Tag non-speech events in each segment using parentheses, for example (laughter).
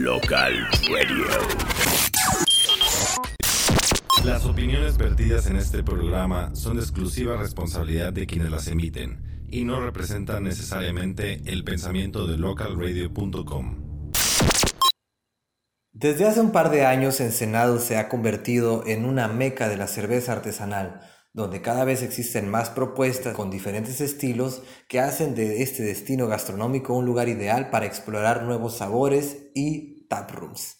Local Radio. Las opiniones vertidas en este programa son de exclusiva responsabilidad de quienes las emiten y no representan necesariamente el pensamiento de localradio.com. Desde hace un par de años Ensenado se ha convertido en una meca de la cerveza artesanal, donde cada vez existen más propuestas con diferentes estilos que hacen de este destino gastronómico un lugar ideal para explorar nuevos sabores y taprooms.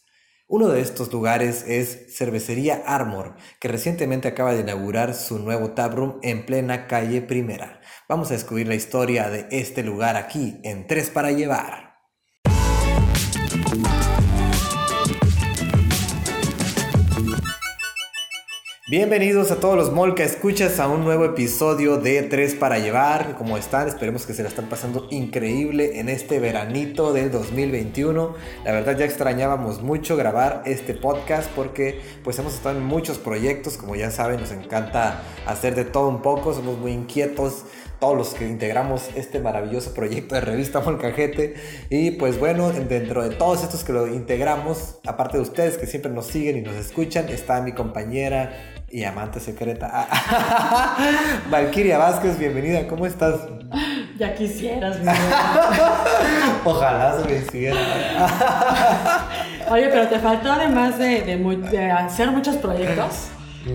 Uno de estos lugares es Cervecería Armor, que recientemente acaba de inaugurar su nuevo taproom en plena calle Primera. Vamos a descubrir la historia de este lugar aquí en Tres para Llevar. Bienvenidos a todos los Molca Escuchas a un nuevo episodio de Tres para Llevar. ¿Cómo están? Esperemos que se la están pasando increíble en este veranito del 2021. La verdad ya extrañábamos mucho grabar este podcast porque pues hemos estado en muchos proyectos. Como ya saben, nos encanta hacer de todo un poco. Somos muy inquietos todos los que integramos este maravilloso proyecto de revista Molcajete. Y pues bueno, dentro de todos estos que lo integramos, aparte de ustedes que siempre nos siguen y nos escuchan, está mi compañera y amante secreta. (laughs) Valkyria Vázquez, bienvenida, ¿cómo estás? Ya quisieras, (laughs) Ojalá se me hiciera. Oye, pero te faltó además de, de hacer muchos proyectos.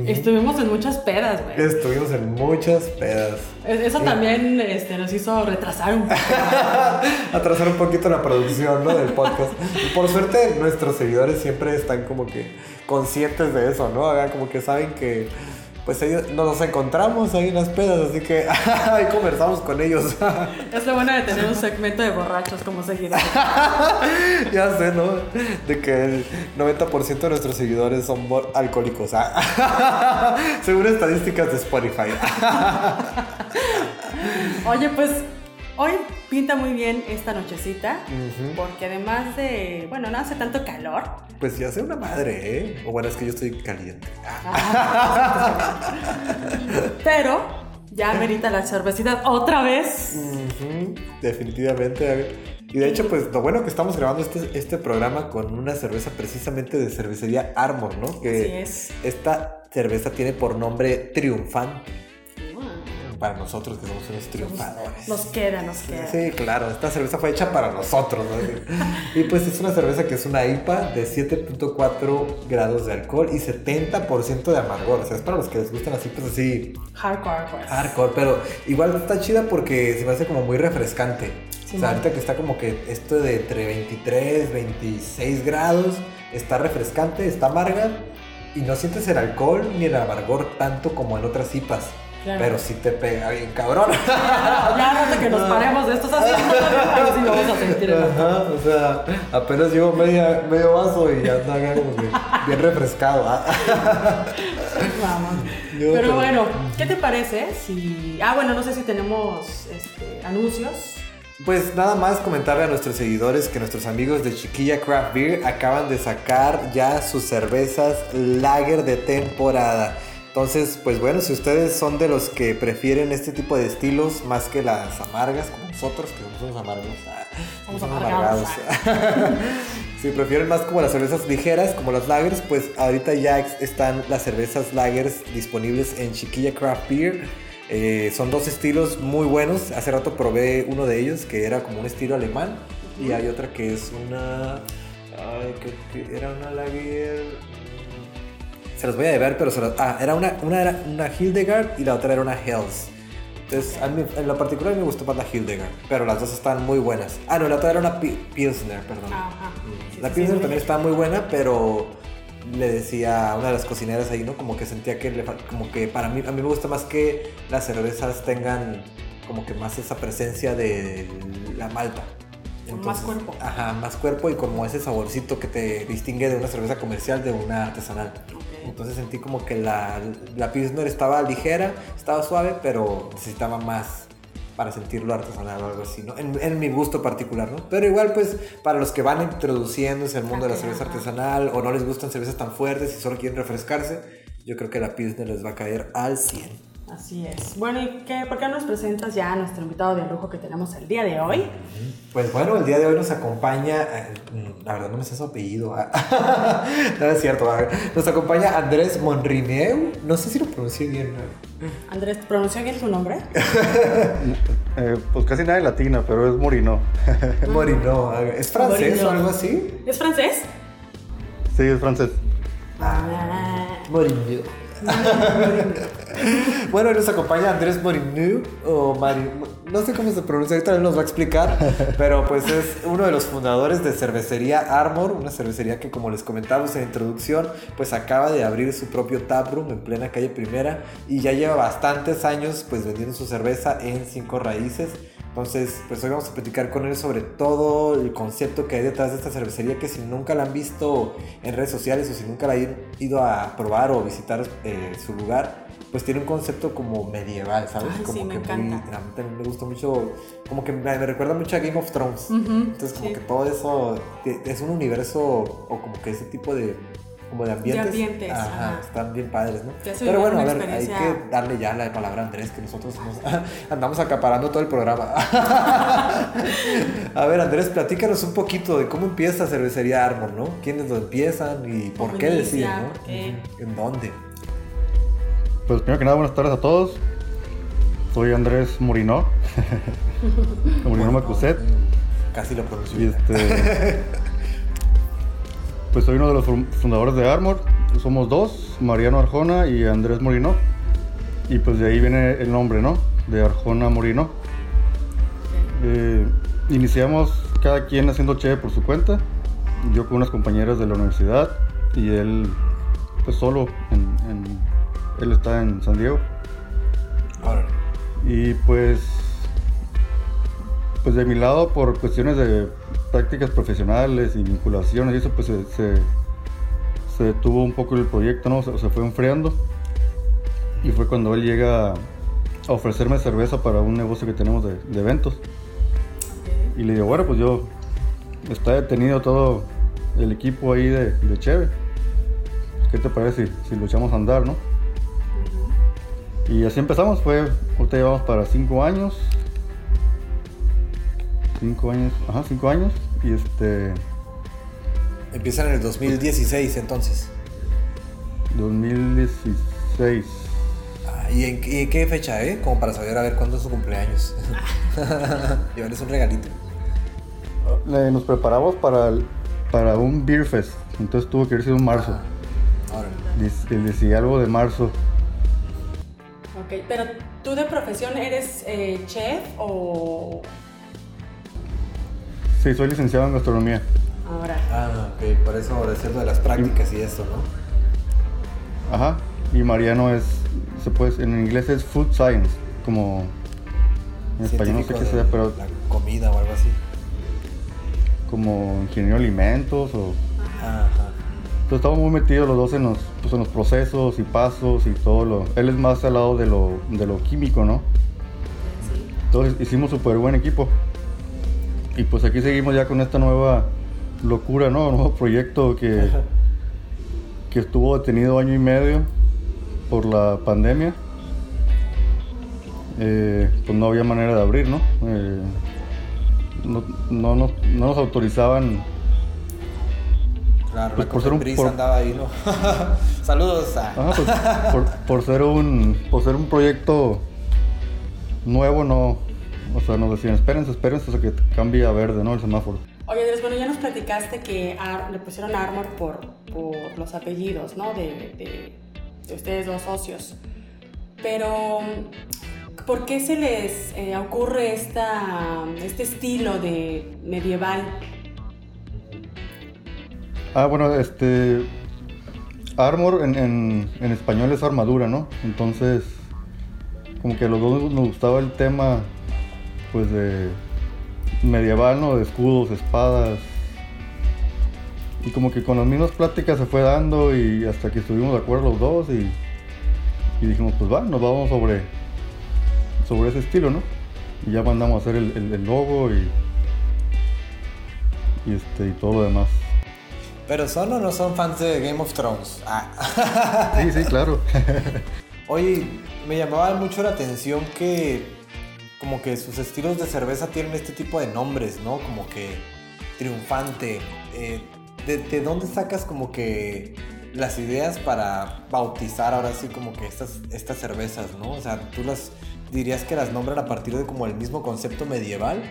Estuvimos en muchas pedas, güey. Estuvimos en muchas pedas. Eso también este, nos hizo retrasar un poco. (laughs) Atrasar un poquito la producción, ¿no? Del podcast. Por suerte, nuestros seguidores siempre están como que conscientes de eso, ¿no? Como que saben que pues ellos nos encontramos ahí en las pedas, así que (laughs) ahí conversamos con ellos. (laughs) es lo bueno de tener un segmento de borrachos como seguidores. (laughs) ya sé, ¿no? De que el 90% de nuestros seguidores son alcohólicos, ¿ah? según estadísticas de Spotify. Oye, pues Hoy pinta muy bien esta nochecita, porque además de, bueno, no hace tanto calor. Pues ya hace una madre, ¿eh? O bueno, es que yo estoy caliente. (laughs) Pero ya merita la cervecita otra vez. Definitivamente. Y de hecho, pues lo bueno que estamos grabando este, este programa con una cerveza precisamente de cervecería Armor, ¿no? Que es. Esta cerveza tiene por nombre Triunfante para nosotros que somos unos triunfadores. Nos queda, nos queda. Sí, claro, esta cerveza fue hecha para nosotros. y pues es una cerveza que es una IPA de 7.4 grados de alcohol y 70% de amargor. O sea, es para los que les gustan así, pues así. Hardcore, pues. Hardcore, pero igual está chida porque se me hace como muy refrescante. o sea, ahorita que está como que esto de entre 23, 26 grados, está refrescante, está amarga y no sientes el alcohol ni el amargor tanto como en otras IPAs. Pero si te pega bien cabrón. (laughs) Ya, que nos paremos de estos asientos, (laughs) sí lo vamos a sentir. Ajá, o sea, apenas llevo media, medio vaso y ya anda bien refrescado. ¿ah? (laughs) Vamos. pero, bueno, ¿qué te parece si... Ah, bueno, no sé si tenemos este, anuncios. Pues nada más comentarle a nuestros seguidores que nuestros amigos de Chiquilla Craft Beer acaban de sacar ya sus cervezas lager de temporada. Entonces, pues bueno, si ustedes son de los que prefieren este tipo de estilos más que las amargas, como nosotros, que somos amargos, ah, somos amargados. (laughs) si prefieren más como las cervezas ligeras, como las lagers, pues ahorita ya están las cervezas lagers disponibles en Chiquilla Craft Beer. Eh, son dos estilos muy buenos. Hace rato probé uno de ellos que era como un estilo alemán. Y hay otra que es una. Ay, que era una lager se los voy a deber, pero se los, ah, era una, una era una Hildegard y la otra era una Hells. Entonces, a mí, en lo particular me gustó más la Hildegard, pero las dos están muy buenas. Ah, no, la otra era una Pilsner, perdón. Mm. la Pilsner también está muy buena, pero le decía a una de las cocineras ahí, ¿no? Como que sentía que, le, como que para mí, a mí me gusta más que las cervezas tengan como que más esa presencia de la malta. más cuerpo. Ajá, más cuerpo y como ese saborcito que te distingue de una cerveza comercial de una artesanal. Entonces sentí como que la, la Pilsner estaba ligera, estaba suave, pero necesitaba más para sentirlo artesanal o algo así, ¿no? En, mi gusto particular, ¿no? Pero igual, pues, para los que van introduciéndose al mundo de la cerveza artesanal o no les gustan cervezas tan fuertes y solo quieren refrescarse, yo creo que la Pilsner les va a caer al 100. Así es. Bueno, ¿y qué, por qué nos presentas ya a nuestro invitado de lujo que tenemos el día de hoy? Pues bueno, el día de hoy nos acompaña, eh, la verdad no me sé su apellido, (laughs) no es cierto, nos acompaña Andrés Monrineu, no sé si lo pronuncié bien. Andrés, ¿pronuncia bien su nombre? (laughs) Eh, pues casi nada de latina, pero es Morino. (laughs) Morino, ¿es francés o algo así? ¿Es francés? Sí, es francés. Ah, Morino. (laughs) bueno, nos acompaña Andrés Morinu, o no sé cómo se pronuncia, ahorita él nos va a explicar, (laughs) pero pues es uno de los fundadores de Cervecería Armor, una cervecería que como les comentamos en la introducción, pues acaba de abrir su propio taproom en plena calle Primera y ya lleva bastantes años pues vendiendo su cerveza en cinco raíces. Entonces, pues hoy vamos a platicar con él sobre todo el concepto que hay detrás de esta cervecería, que si nunca la han visto en redes sociales o si nunca la han ido a probar o visitar eh, su lugar, pues tiene un concepto como medieval, ¿sabes? como sí, me que encanta. a mí también me gusta mucho, como que me, recuerda mucho a Game of Thrones. Entonces, como que todo eso es un universo o como que ese tipo de como de ambientes. De ambientes ajá, están bien padres, ¿no? Pero bueno, a ver, hay que darle ya la palabra a Andrés, que nosotros (laughs) andamos acaparando todo el programa. (laughs) a ver, Andrés, platícanos un poquito de cómo empieza Cervecería Armor, ¿no? ¿Quiénes lo empiezan y por qué deciden, ¿no? ¿En dónde? Pues primero que nada, buenas tardes a todos. Soy Andrés Morino. (laughs) Morino Macuset. Casi lo pronuncio. Y este. Pues soy uno de los fundadores de Armor. Somos dos, Mariano Arjona y Andrés Morino. Y pues de ahí viene el nombre, ¿no? De Arjona Morino. Eh, iniciamos cada quien haciendo cheve por su cuenta. Yo con unas compañeras de la universidad y él pues solo. él está en San Diego. Y pues pues de mi lado por cuestiones de prácticas profesionales y vinculaciones y eso pues se, se, detuvo un poco el proyecto, ¿no? Se, se, fue enfriando. Y fue cuando él llega a ofrecerme cerveza para un negocio que tenemos de, eventos. Y le digo, bueno, pues yo, está detenido todo el equipo ahí de, de Cheve. ¿Qué te parece si, si lo echamos a andar, no? Y así empezamos, fue, ahorita llevamos para cinco años. Cinco años, ajá, cinco años. Y este. Empiezan en el 2016 entonces. 2016. Ah, ¿y, en, qué fecha, eh? Como para saber a ver cuándo es su cumpleaños. (laughs) (laughs) Llevarles un regalito. nos preparamos para, para un Beer Fest. Entonces tuvo que irse en marzo. Ah, decía algo de marzo. Ok, pero tú de profesión eres eh, chef o Sí, soy licenciado en gastronomía. Ahora. Ah, ok, por eso decirlo de las prácticas y, esto, ¿no? Ajá, y Mariano es, se puede, en inglés es food science, como en español no sé qué sea, pero... La comida o algo así. Como ingeniero de alimentos o... Ajá. Entonces estamos muy metidos los dos en los, pues, en los procesos y pasos y todo lo... Él es más al lado de lo, de lo químico, ¿no? Sí. Entonces hicimos súper buen equipo. Y pues aquí seguimos ya con esta nueva locura, ¿no? (laughs) Nuevo proyecto que, que estuvo detenido año y medio por la pandemia. Eh, pues no había manera de abrir, ¿no? Eh, no, no, no, nos autorizaban. Claro, pues por ser un por, andaba ahí, ¿no? (laughs) Saludos. A... pues, por, por, ser un por ser un proyecto nuevo no o sea, nos decían, espérense, espérense hasta que cambie a verde, ¿no? El semáforo. Oye, Andrés, bueno, ya nos platicaste que le pusieron Armor por, por los apellidos, ¿no? De, de, ustedes dos socios. Pero, ¿por qué se les eh, ocurre esta, este estilo de medieval? Ah, bueno, este... Armor en, en, en español es armadura, ¿no? Entonces, como que a los dos nos gustaba el tema pues de medieval, ¿no? De escudos, espadas. Y como que con las mismas pláticas se fue dando y hasta que estuvimos de acuerdo los dos y, y dijimos, pues va, nos vamos sobre, sobre ese estilo, ¿no? Y ya mandamos a hacer el, el, logo y, y, este, y todo lo demás. ¿Pero son o no son fans de Game of Thrones? Ah. sí, sí, claro. (laughs) Oye, me llamaba mucho la atención que como que sus estilos de cerveza tienen este tipo de nombres, ¿no? Como que triunfante. Eh, ¿de, ¿De dónde sacas como que las ideas para bautizar ahora sí como que estas, estas cervezas, ¿no? O sea, tú las dirías que las nombran a partir de como el mismo concepto medieval.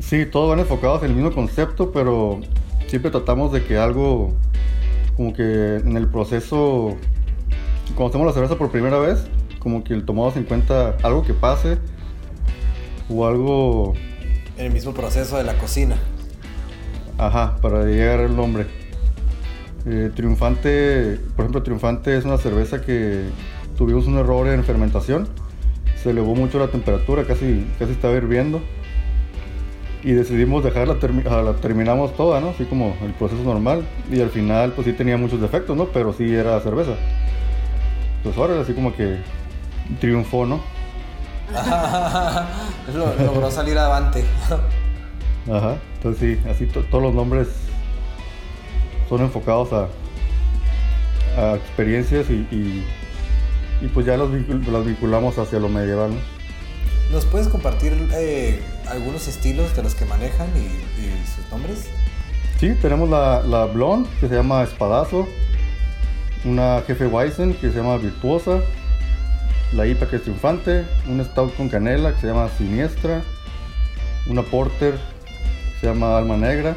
Sí, todos van enfocados en el mismo concepto, pero siempre tratamos de que algo, como que en el proceso, cuando hacemos la cerveza por primera vez, como que tomamos en cuenta algo que pase o algo... En el mismo proceso de la cocina. Ajá, para llegar al nombre. Eh, triunfante, por ejemplo, Triunfante es una cerveza que tuvimos un error en fermentación. Se elevó mucho la temperatura, casi, casi estaba hirviendo. Y decidimos dejarla, la terminamos toda, ¿no? Así como el proceso normal. Y al final, pues sí tenía muchos defectos, ¿no? Pero sí era cerveza. Pues ahora así como que triunfó, ¿no? (laughs) Logró salir adelante. Ajá, entonces sí, así todos los nombres son enfocados a, a experiencias y, y, pues ya los, las vinculamos hacia lo medieval. ¿Nos puedes compartir eh, algunos estilos de los que manejan y, sus nombres? Sí, tenemos la, la Blonde que se llama Espadazo, una Jefe Weizen que se llama Virtuosa, la IPA que es Triunfante, un Stout con canela que se llama Siniestra, una Porter que se llama Alma Negra,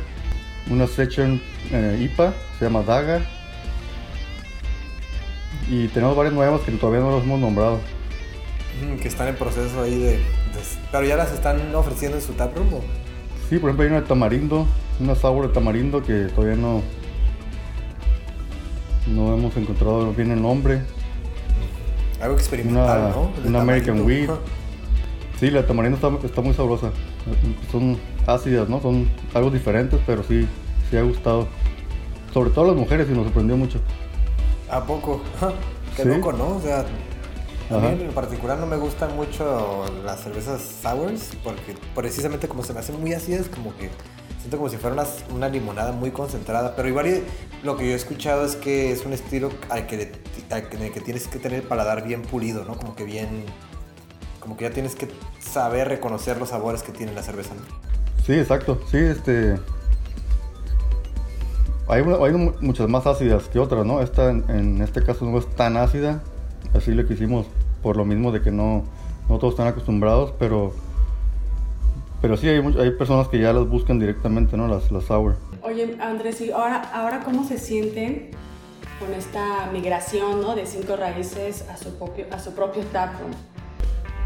una Session eh, IPA, se llama Daga. Y tenemos varias nuevas que todavía no las hemos nombrado. que están en proceso ahí de, Pero ya las están ofreciendo en su taproom. ¿o? Sí, por ejemplo hay una de tamarindo, una sour de tamarindo que todavía no... No hemos encontrado bien el nombre. Algo experimental, ¿no? una American Wheat. Sí, la tamarindo está, está muy sabrosa. Son ácidas, ¿no? Son algo diferentes, pero sí, sí ha gustado. Sobre todo a las mujeres y nos sorprendió mucho. ¿A poco? (laughs) Qué loco, ¿no? O sea, a mí en particular no me gustan mucho las cervezas sours porque precisamente como se me hacen muy ácidas, como que siento como si fuera una, limonada muy concentrada. Pero igual lo que yo he escuchado es que es un estilo al que, en el que tienes que tener el paladar bien pulido, ¿no? Como que bien... Como que ya tienes que saber reconocer los sabores que tiene la cerveza. Sí, exacto. Sí, este... Hay, muchas más ácidas que otras, ¿no? Esta en, este caso no es tan ácida, así lo que hicimos por lo mismo de que no, no todos están acostumbrados, pero pero sí hay, hay personas que ya las buscan directamente, ¿no? Las, las sour. Oye, Andrés, ¿y ahora, ahora cómo se sienten con esta migración, ¿no? De cinco raíces a su propio, a su propio taproom?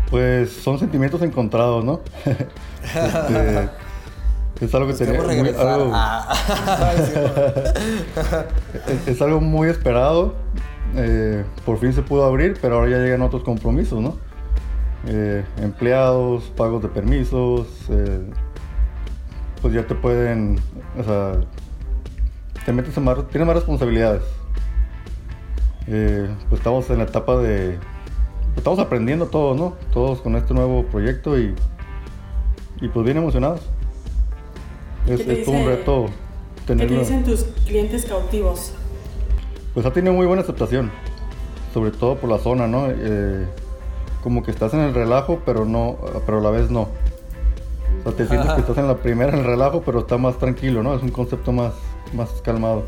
Pues son sentimientos encontrados, ¿no? (laughs) este, es algo que tenía muy, ah. (laughs) es, algo muy esperado. Eh, por fin se pudo abrir, pero ahora ya llegan otros compromisos, ¿no? Eh, empleados, pagos de permisos, eh, pues ya te pueden, o sea, te metes en más, tienes más responsabilidades. pues estamos en la etapa de, pues estamos aprendiendo todos, ¿no? Todos con este nuevo proyecto y, y pues bien emocionados. Es, un reto tenerlo. ¿Qué te dicen tus clientes cautivos? Pues ha tenido muy buena aceptación, sobre todo por la zona, ¿no? Eh, como que estás en el relajo, pero no, pero a la vez no. O sea, te sientes que estás en la primera en el relajo, pero está más tranquilo, ¿no? Es un concepto más, más calmado.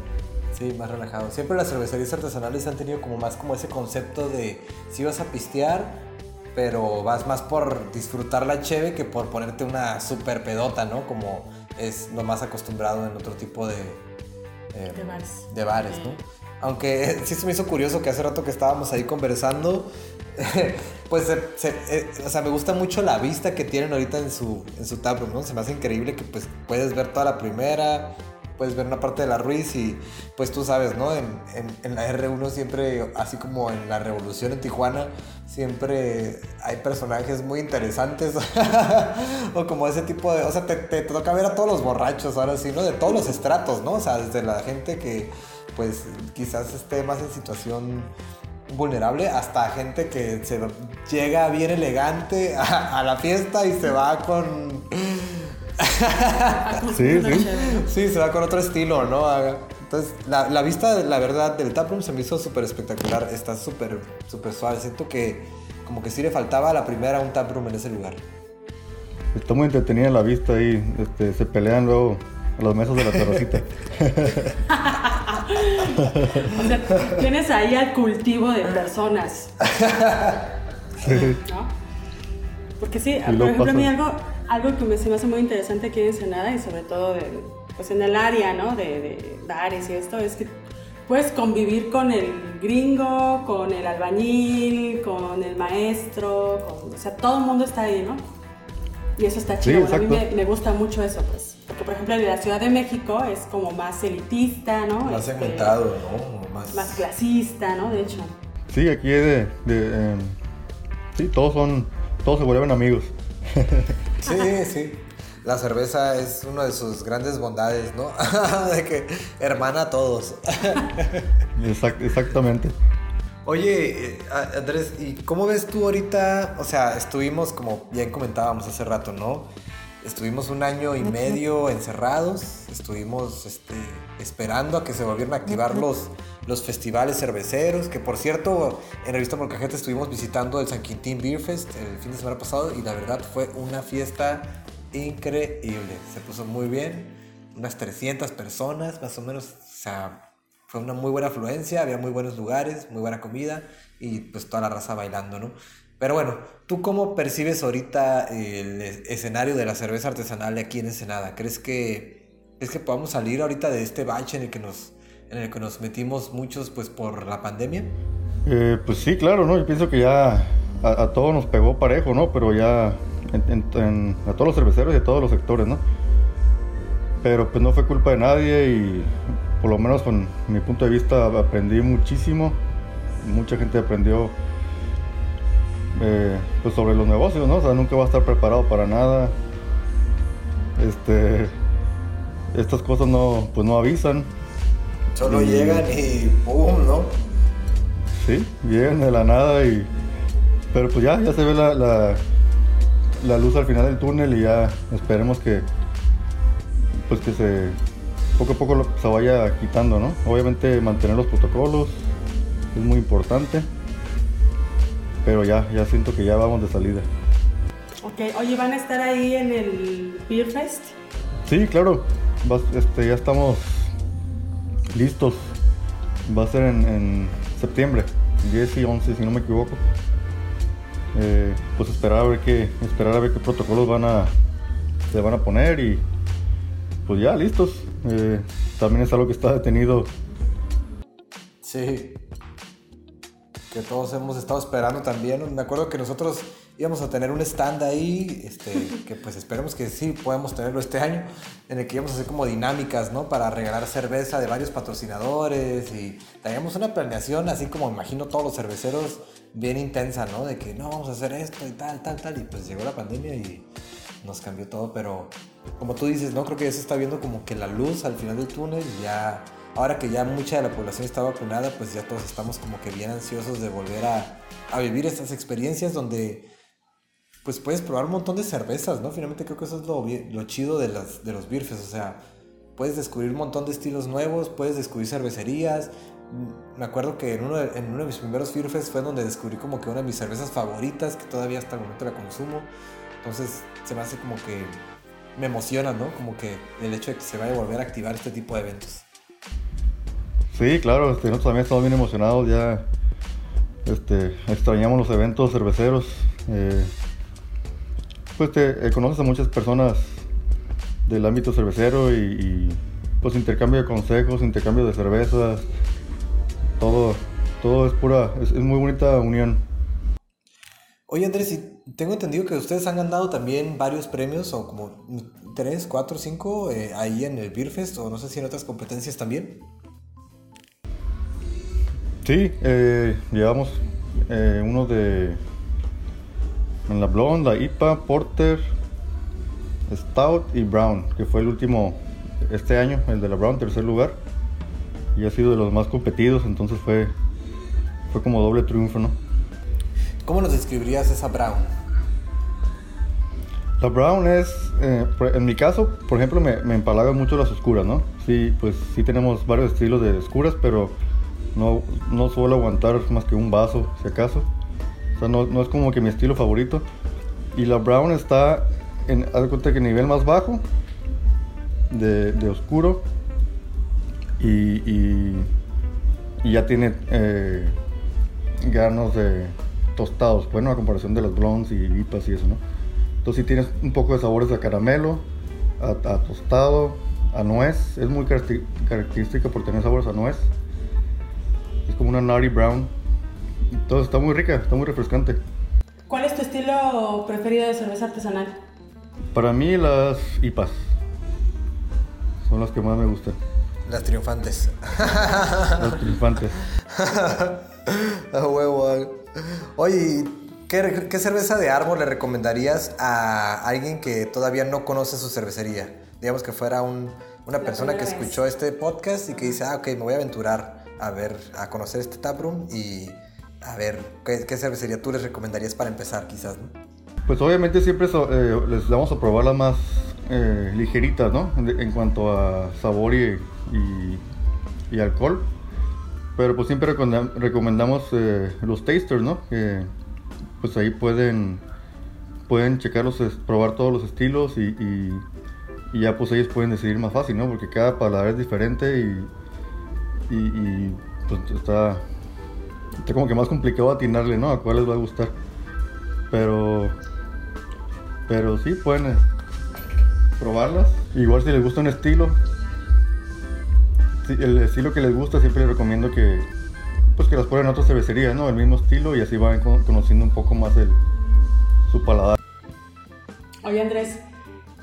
Sí, más relajado. Siempre las cervecerías artesanales han tenido como más como ese concepto de si vas a pistear, pero vas más por disfrutar la cheve que por ponerte una super pedota, ¿no? Como es lo más acostumbrado en otro tipo de, eh, de bares, de bares ¿no? Aunque sí se me hizo curioso que hace rato que estábamos ahí conversando, (laughs) pues eh, o sea, me gusta mucho la vista que tienen ahorita en su, en su taproom, ¿no? Se me hace increíble que pues puedes ver toda la primera, puedes ver una parte de la Ruiz y pues tú sabes, ¿no? En, en, la R1 siempre, así como en la Revolución en Tijuana, siempre hay personajes muy interesantes (laughs) o como ese tipo de, o sea, te, te, toca ver a todos los borrachos ahora sí, ¿no? De todos los estratos, ¿no? O sea, desde la gente que pues quizás esté más en situación vulnerable hasta gente que se llega bien elegante a la fiesta y se va con (laughs) sí, sí. Sí, se va con otro estilo, ¿no? Entonces, la, la vista, la verdad, del taproom se me hizo súper espectacular. Está súper, súper suave. Siento que como que sí le faltaba a la primera un taproom en ese lugar. Está muy entretenida la vista ahí. Este, se pelean luego a las mesas de la terracita. (laughs) (laughs) O sea, tienes ahí al cultivo de personas. ¿no? Porque sí, por ejemplo, a mí pasa- algo, algo que me, se me hace muy interesante aquí en Ensenada y sobre todo de, pues en el área, ¿no? De, de bares y esto, es que puedes convivir con el gringo, con el albañil, con el maestro, con- o sea, todo el mundo está ahí, ¿no? Y eso está Sí, chido. Bueno, a mí me, me gusta mucho eso, pues. Porque, por ejemplo, en la Ciudad de México es como más elitista, ¿no? Más Este, segmentado, ¿no? Más... Más clasista, ¿no? De hecho. Sí, aquí de, de, em, sí, todos son, todos se vuelven amigos. (laughs) Sí, sí. La cerveza es una de sus grandes bondades, ¿no? (laughs) de que hermana a todos. (laughs) Exact- exactamente. Oye, eh, Andrés, ¿y cómo ves tú ahorita? O sea, estuvimos, como bien comentábamos hace rato, ¿no? Estuvimos un año y medio encerrados, estuvimos este, esperando a que se volvieran a activar los, los festivales cerveceros, que por cierto, en Revista Molcajete estuvimos visitando el San Quintín Beer Fest el fin de semana pasado y la verdad fue una fiesta increíble, se puso muy bien, unas 300 personas más o menos, o sea, fue una muy buena afluencia, había muy buenos lugares, muy buena comida y pues toda la raza bailando, ¿no? Pero bueno, ¿tú cómo percibes ahorita el es- escenario de la cerveza artesanal aquí en Ensenada? ¿Crees que, ¿crees que podamos salir ahorita de este bache en el que nos, en el que nos metimos muchos pues por la pandemia? Eh, pues sí, claro, ¿no? Yo pienso que ya a, todos nos pegó parejo, ¿no? Pero ya a todos los cerveceros y a todos los sectores, ¿no? Pero pues no fue culpa de nadie y por lo menos con mi punto de vista aprendí muchísimo. Mucha gente aprendió eh, pues sobre los negocios, ¿no? O sea, nunca va a estar preparado para nada. Este, estas cosas no, pues no avisan. Solo Y- llegan y ¡pum! ¿no? Sí, llegan de la nada y... Pero pues ya, ya se ve la, la, la luz al final del túnel y ya esperemos que... Pues que se... Poco a poco se vaya quitando, ¿no? Obviamente mantener los protocolos es muy importante. Pero ya, ya siento que ya vamos de salida. Ok, oye, ¿van a estar ahí en el Beer Fest? Sí, claro. este, ya estamos listos. Va a ser en, en septiembre, 10 y 11 si no me equivoco. Eh, pues esperar a ver qué, esperar a ver qué protocolos van a, se van a poner y pues ya listos. Eh, también es algo que está detenido. Sí. Que todos hemos estado esperando también. Me acuerdo que nosotros íbamos a tener un stand ahí, este, que pues esperemos que sí podamos tenerlo este año, en el que íbamos a hacer como dinámicas, ¿no? Para regalar cerveza de varios patrocinadores y teníamos una planeación, así como imagino todos los cerveceros, bien intensa, ¿no? De que no, vamos a hacer esto y tal, tal, tal. Y pues llegó la pandemia y nos cambió todo, pero como tú dices, ¿no? Creo que ya se está viendo como que la luz al final del túnel ya, ahora que ya mucha de la población está vacunada, pues ya todos estamos como que bien ansiosos de volver a, a vivir estas experiencias donde pues puedes probar un montón de cervezas, ¿no? Finalmente creo que eso es lo, lo chido de, las, de los birfes, o sea, puedes descubrir un montón de estilos nuevos, puedes descubrir cervecerías. Mm, Me acuerdo que en uno, de, en uno de mis primeros birfes fue donde descubrí como que una de mis cervezas favoritas, que todavía hasta el momento la consumo. Entonces se me hace como que me emociona, ¿no? Como que el hecho de que se vaya a volver a activar este tipo de eventos. Sí, claro, este, nosotros también estamos bien emocionados, ya este, extrañamos los eventos cerveceros. eh, pues te eh, conoces a muchas personas del ámbito cervecero y, pues intercambio de consejos, intercambio de cervezas, todo, todo es pura, es, muy bonita unión. Oye Andrés, y tengo entendido que ustedes han ganado también varios premios, o como 3, 4, 5, ahí en el Beer Fest, o no sé si en otras competencias también. Sí, eh, llevamos eh, uno de en la Blonde, la IPA, Porter, Stout y Brown, que fue el último este año, el de la Brown, tercer lugar. Y ha sido de los más competidos, entonces fue, fue como doble triunfo, ¿no? ¿Cómo nos describirías esa Brown? La Brown es, eh, en mi caso, por ejemplo, me, me empalagan mucho las oscuras, ¿no? sí, pues sí tenemos varios estilos de oscuras, pero no, no suelo aguantar más que un vaso, si acaso. O sea, no, no es como que mi estilo favorito. Y la brown está en, haz cuenta que nivel más bajo de, de oscuro y, y, ya tiene eh, granos de tostados, bueno, a comparación de las blondes y IPAs y eso, ¿no? Entonces sí tienes un poco de sabores a caramelo, a, a tostado, a nuez. Es muy característica por tener sabores a nuez. Es como una nutty brown. Entonces está muy rica, está muy refrescante. ¿Cuál es tu estilo preferido de cerveza artesanal? Para mí las IPAs son las que más me gustan. Las triunfantes. Las triunfantes. (laughs) A huevo. Oye, ¿qué, qué cerveza de árbol le recomendarías a alguien que todavía no conoce su cervecería? Digamos que fuera un- una La persona que vez. escuchó este podcast y que dice, ah, ok, me voy a aventurar a ver, a conocer este taproom y a ver, ¿qué, qué cervecería tú les recomendarías para empezar quizás? Pues obviamente siempre eh, les vamos a probar las más eh, ligeritas, ¿no? En, cuanto a sabor y, y- alcohol. Pero pues siempre recomenda- recomendamos eh, los tasters, ¿no? Que pues ahí pueden, pueden checarlos, probar todos los estilos y, y- ya pues ellos pueden decidir más fácil, ¿no? Porque cada palabra es diferente y, y, pues está, está como que más complicado atinarle, ¿no? A cuál les va a gustar. Pero pero sí, pueden eh, probarlas. Igual si les gusta un estilo, el estilo que les gusta, siempre les recomiendo que pues que las prueben en otra cervecería, ¿no? El mismo estilo y así van con- conociendo un poco más el, su paladar. Oye Andrés,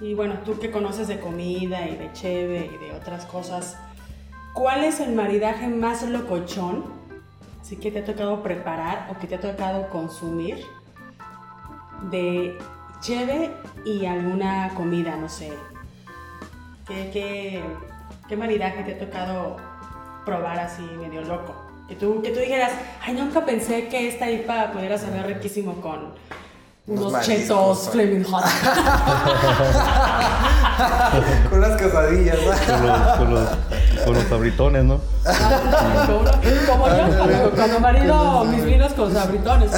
y bueno, tú que conoces de comida y de cheve y de otras cosas, ¿cuál es el maridaje más locochón? Así que te ha tocado preparar o que te ha tocado consumir de cheve y alguna comida, no sé. ¿Qué, qué, qué maridaje te ha tocado probar así medio loco? Que tú, que tú dijeras, ay, nunca pensé que esta IPA pudiera saber riquísimo con Unos mariscos, chetos. Flaming Hot. (laughs) Con unas quesadillas, Con los, con los, con los sabritones, ¿no? como, yo, cuando, cuando marido mis vinos con sabritones. (laughs)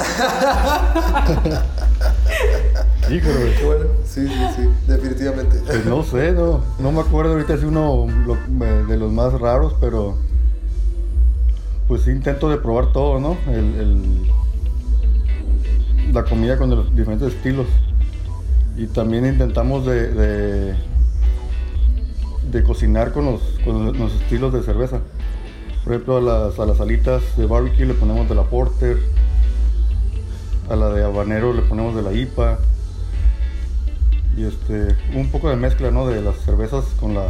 Híjole, Qué bueno. Sí, sí, sí, definitivamente. pues no sé, no, no me acuerdo ahorita si uno lo- de los más raros, pero pues sí intento de probar todo, ¿no? El, el- la comida con los diferentes estilos. Y también intentamos de, de, cocinar con los, con los estilos de cerveza. Por ejemplo, a las, a las alitas de barbecue le ponemos de la porter, a la de habanero le ponemos de la IPA. Y este, un poco de mezcla, ¿no? De las cervezas con la,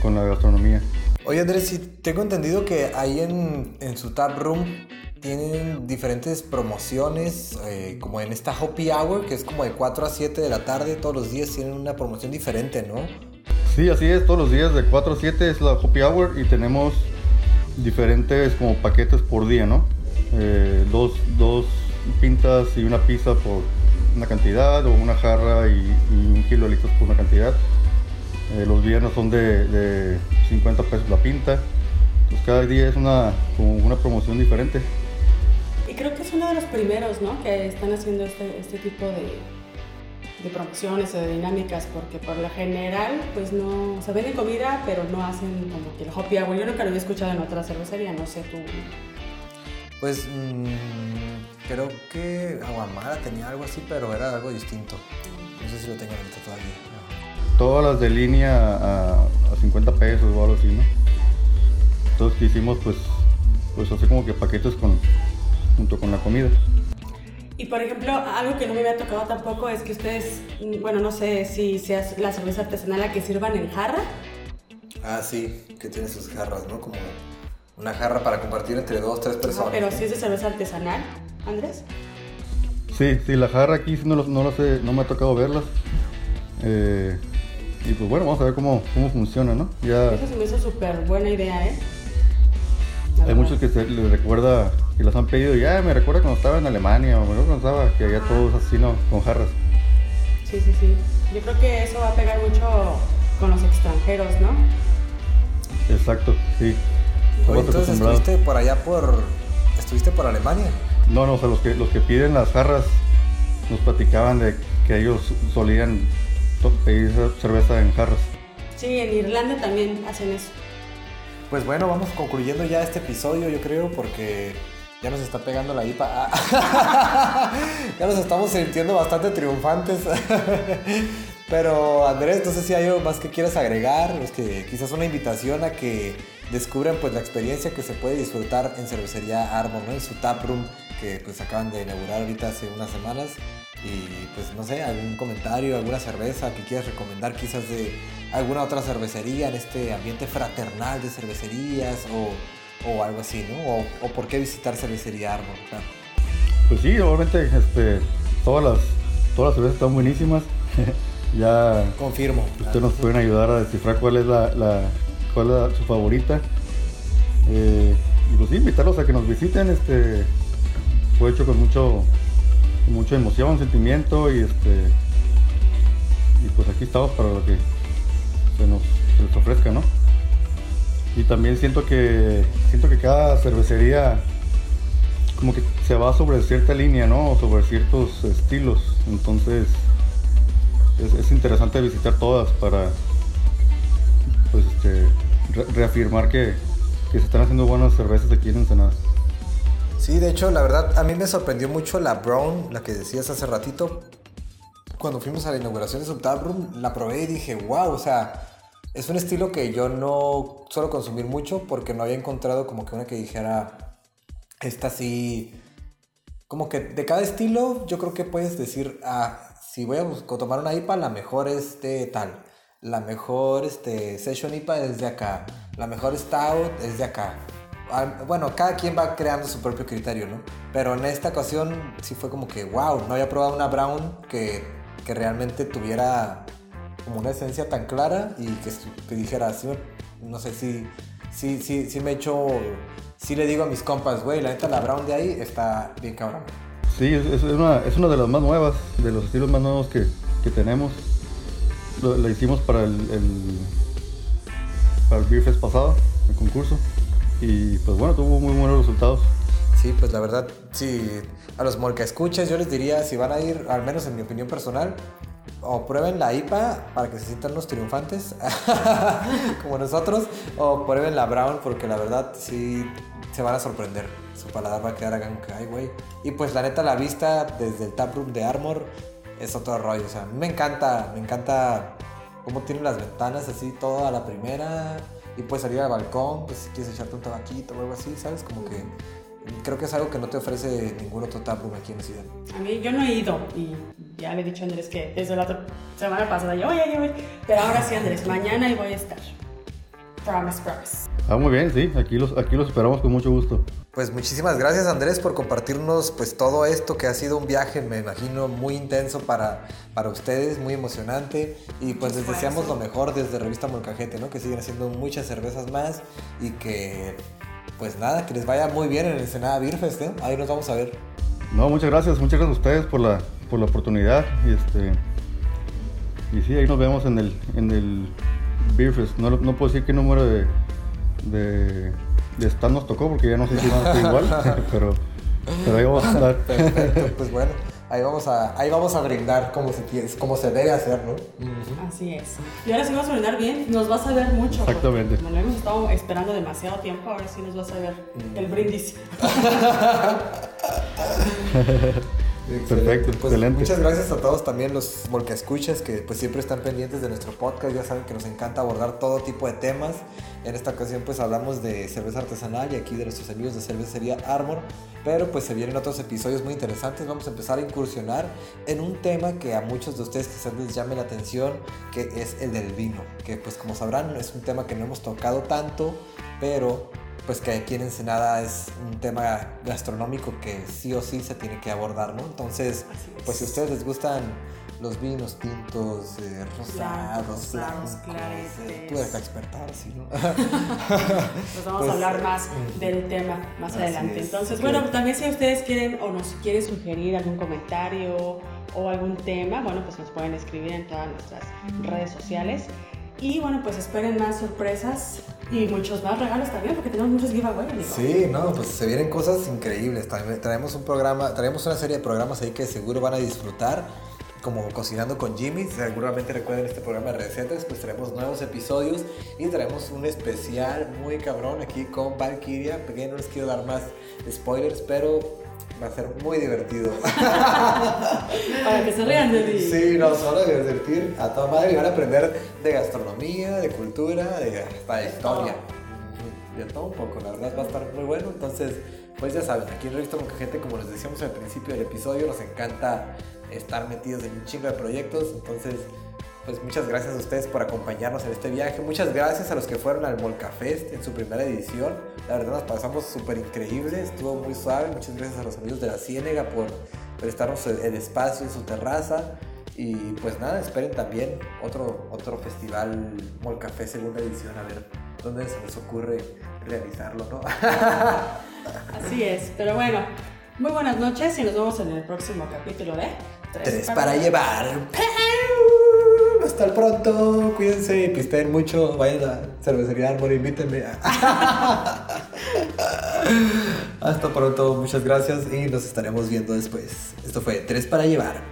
con la gastronomía. Oye Andrés, sí, tengo entendido que ahí en, en su tap room tienen diferentes promociones, eh, como en esta Hoppy Hour, que es como de 4 a 7 de la tarde, todos los días tienen una promoción diferente, ¿no? Sí, así es, todos los días de 4 a 7 es la Hoppy Hour y tenemos diferentes como paquetes por día, ¿no? Eh, dos, dos pintas y una pizza por una cantidad, o una jarra y, y un kilo de litros por una cantidad. Eh, los viernes son de, de 50 pesos la pinta. Entonces cada día es una, como una promoción diferente. Y creo que es uno de los primeros, ¿no? Que están haciendo este, este tipo de, de promociones o de dinámicas, porque por lo general, pues no, se venden comida, pero no hacen como que el happy hour. Yo nunca lo había escuchado en otra cervecería, no sé tú. Pues mm, creo que Aguamara tenía algo así, pero era algo distinto. No sé si lo tengan ahorita todavía. Todas las de línea a, a 50 pesos o algo así, ¿no? Entonces que hicimos pues, pues así como que paquetes con, junto con la comida. Y por ejemplo, algo que no me había tocado tampoco es que ustedes, bueno, no sé si sea la cerveza artesanal la que sirvan en jarra. Ah, sí, que tiene sus jarras, ¿no? Como una jarra para compartir entre dos, tres personas. Pero si es de cerveza artesanal, Andrés. Sí, sí, la jarra aquí sí no, no, lo sé, no me ha tocado verlas. Eh, y pues bueno, vamos a ver cómo, cómo funciona, ¿no? Ya Eso se me hizo súper buena idea, ¿eh? La hay verdad. muchos que se les recuerda, que las han pedido, ya me recuerda cuando estaba en Alemania, o me recuerda cuando estaba, que había todos así, ¿no? Con jarras. Sí, sí, sí. Yo creo que eso va a pegar mucho con los extranjeros, ¿no? Exacto, sí. Oye, entonces estuviste por allá por... ¿Estuviste por Alemania? No, no, o sea, los que, los que piden las jarras nos platicaban de que ellos solían pedir cer- cerveza en jarras. Sí, en Irlanda también hacen eso. Pues bueno, vamos concluyendo ya este episodio, yo creo, porque ya nos está pegando la IPA. Ah. (laughs) ya nos estamos sintiendo bastante triunfantes. (laughs) Pero Andrés, no sé si hay algo más que quieras agregar, es que quizás una invitación a que descubran pues la experiencia que se puede disfrutar en cervecería Armor, ¿no? En su taproom que pues acaban de inaugurar ahorita hace unas semanas. Y pues no sé, algún comentario, alguna cerveza que quieras recomendar quizás de alguna otra cervecería en este ambiente fraternal de cervecerías o, o algo así, ¿no? O, o por qué visitar cervecería. Claro. Pues sí, obviamente este, todas, las, todas las cervezas están buenísimas. (laughs) ya Confirmo. ustedes nos pueden ayudar a descifrar cuál es la, la- cuál es la- su favorita. Eh, y pues sí, invitarlos a que nos visiten. Este, fue hecho con mucho, con mucha emoción, sentimiento y este y pues aquí estamos para lo que se nos, se les ofrezca, ¿no? Y también siento que siento que cada cervecería como que se va sobre cierta línea, ¿no? Sobre ciertos estilos. Entonces es, es interesante visitar todas para pues este re- reafirmar que, que se están haciendo buenas cervezas aquí en Ensenada. Sí, de hecho, la verdad, a mí me sorprendió mucho la Brown, la que decías hace ratito. Cuando fuimos a la inauguración de su taproom, la probé y dije, wow, o sea, es un estilo que yo no suelo consumir mucho porque no había encontrado como que una que dijera, esta sí, como que de cada estilo yo creo que puedes decir, ah, si voy a bus- tomar una IPA, la mejor es tal. La mejor este, Session IPA es de acá. La mejor Stout es de acá. Bueno, cada quien va creando su propio criterio, ¿no? Pero en esta ocasión sí fue como que, wow, no había probado una Brown que, que realmente tuviera como una esencia tan clara y que, que dijera, sí, no sé si, sí, sí, sí me echo, sí le digo a mis compas, güey, la neta la Brown de ahí está bien cabrón. Sí, es, es una, es una de las más nuevas, de los estilos más nuevos que, que tenemos. Lo, la hicimos para el, el- para el Beer Fest pasado, el concurso. Y pues bueno, tuvo muy buenos resultados. Sí, pues la verdad, sí, a los molca escuchas yo les diría, si van a ir, al menos en mi opinión personal, o prueben la IPA para que se sientan los triunfantes, (laughs) como nosotros, o prueben la Brown porque la verdad sí se van a sorprender. Su paladar va a quedar acá que, ay, güey. Y pues la neta, la vista desde el taproom de Armor es otro rollo. O sea, me encanta, me encanta cómo tienen las ventanas así, toda la primera. Y puedes salir al balcón, pues si quieres echarte un tabaquito o algo así, ¿sabes? Como que creo que es algo que no te ofrece ningún otro taproom aquí en la ciudad. A mí yo no he ido y ya le he dicho a Andrés que desde la otra semana pasada yo, oye, oye, pero ahora sí, Andrés, mañana ahí voy a estar. Promise, promise. Ah, muy bien, sí, aquí los, aquí los esperamos con mucho gusto. Pues muchísimas gracias Andrés por compartirnos pues todo esto que ha sido un viaje, me imagino, muy intenso para, para ustedes, muy emocionante y pues les deseamos lo mejor desde Revista Molcajete, ¿no? Que siguen haciendo muchas cervezas más y que pues nada, que les vaya muy bien en el Ensenada Beer Fest, ¿eh? Ahí nos vamos a ver. No, muchas gracias, muchas gracias a ustedes por la, por la oportunidad. Y este y sí, ahí nos vemos en el, en el Beer Fest. No, no puedo decir qué número de, de, de stand nos tocó porque ya no sé si va a ser igual, (laughs) pero, pero ahí vamos a estar. (laughs) Perfecto, pues bueno, ahí vamos a, ahí vamos a brindar como se, como se debe hacer, ¿no? Así es. Y ahora sí vas a brindar bien, nos vas a ver mucho. Exactamente. Como lo hemos estado esperando demasiado tiempo, ahora sí nos vas a ver el brindis. (laughs) (laughs) Perfecto, Pues excelente. Muchas gracias a todos también los escuchas que pues siempre están pendientes de nuestro podcast. Ya saben que nos encanta abordar todo tipo de temas. En esta ocasión pues hablamos de cerveza artesanal y aquí de nuestros amigos de cervecería Armor. Pero pues se vienen otros episodios muy interesantes. Vamos a empezar a incursionar en un tema que a muchos de ustedes quizás les llame la atención, que es el del vino. Que pues como sabrán es un tema que no hemos tocado tanto, pero pues que aquí en Ensenada es un tema gastronómico que sí o sí se tiene que abordar, ¿no? Entonces, pues si a ustedes les gustan los vinos tintos, eh, rosados, Blancos, claretes. eh, tú eres la experta sí, ¿no? (laughs) Nos vamos Pues, a hablar más del tema más adelante. es. Entonces, bueno, también si ustedes quieren o nos quieren sugerir algún comentario o algún tema, bueno, pues nos pueden escribir en todas nuestras redes sociales. Y bueno, pues esperen más sorpresas Y muchos más regalos también, porque tenemos muchos giveaways. Sí, no, pues se vienen cosas increíbles. Trae- Traemos un programa, traemos una serie de programas ahí que seguro van a disfrutar, como Cocinando con Jimmy. Seguramente recuerden este programa de recetas, pues traemos nuevos episodios y traemos un especial muy cabrón aquí con Valkyria. Porque no les quiero dar más spoilers, pero va a ser muy divertido. (laughs) Para que se rían de mí. Sí, van a divertir a toda madre y van a aprender de gastronomía, de cultura, de, hasta de historia. Ujú, De todo un poco, la verdad va a estar muy bueno. Entonces, pues ya saben, aquí en Revista Cajete, como les decíamos al principio del episodio, nos encanta estar metidos en un chingo de proyectos. Entonces, pues muchas gracias a ustedes por acompañarnos en este viaje. Muchas gracias a los que fueron al Molcafest en su primera edición. La verdad nos pasamos súper increíble, estuvo muy suave. Muchas gracias a los amigos de la Ciénega por prestarnos el, el espacio en su terraza. Y pues nada, esperen también otro, otro festival Molcafé segunda edición, a ver dónde se les ocurre realizarlo, ¿no? (laughs) Así es, pero bueno, muy buenas noches y nos vemos en el próximo capítulo de Tres para llevar. Hasta el pronto, cuídense y pisteen mucho. Vayan a cervecería Árbol, invítenme. (laughs) Hasta pronto, muchas gracias y nos estaremos viendo después. Esto fue Tres para llevar.